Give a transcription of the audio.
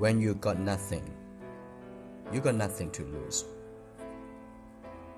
when you got nothing, you got nothing to lose.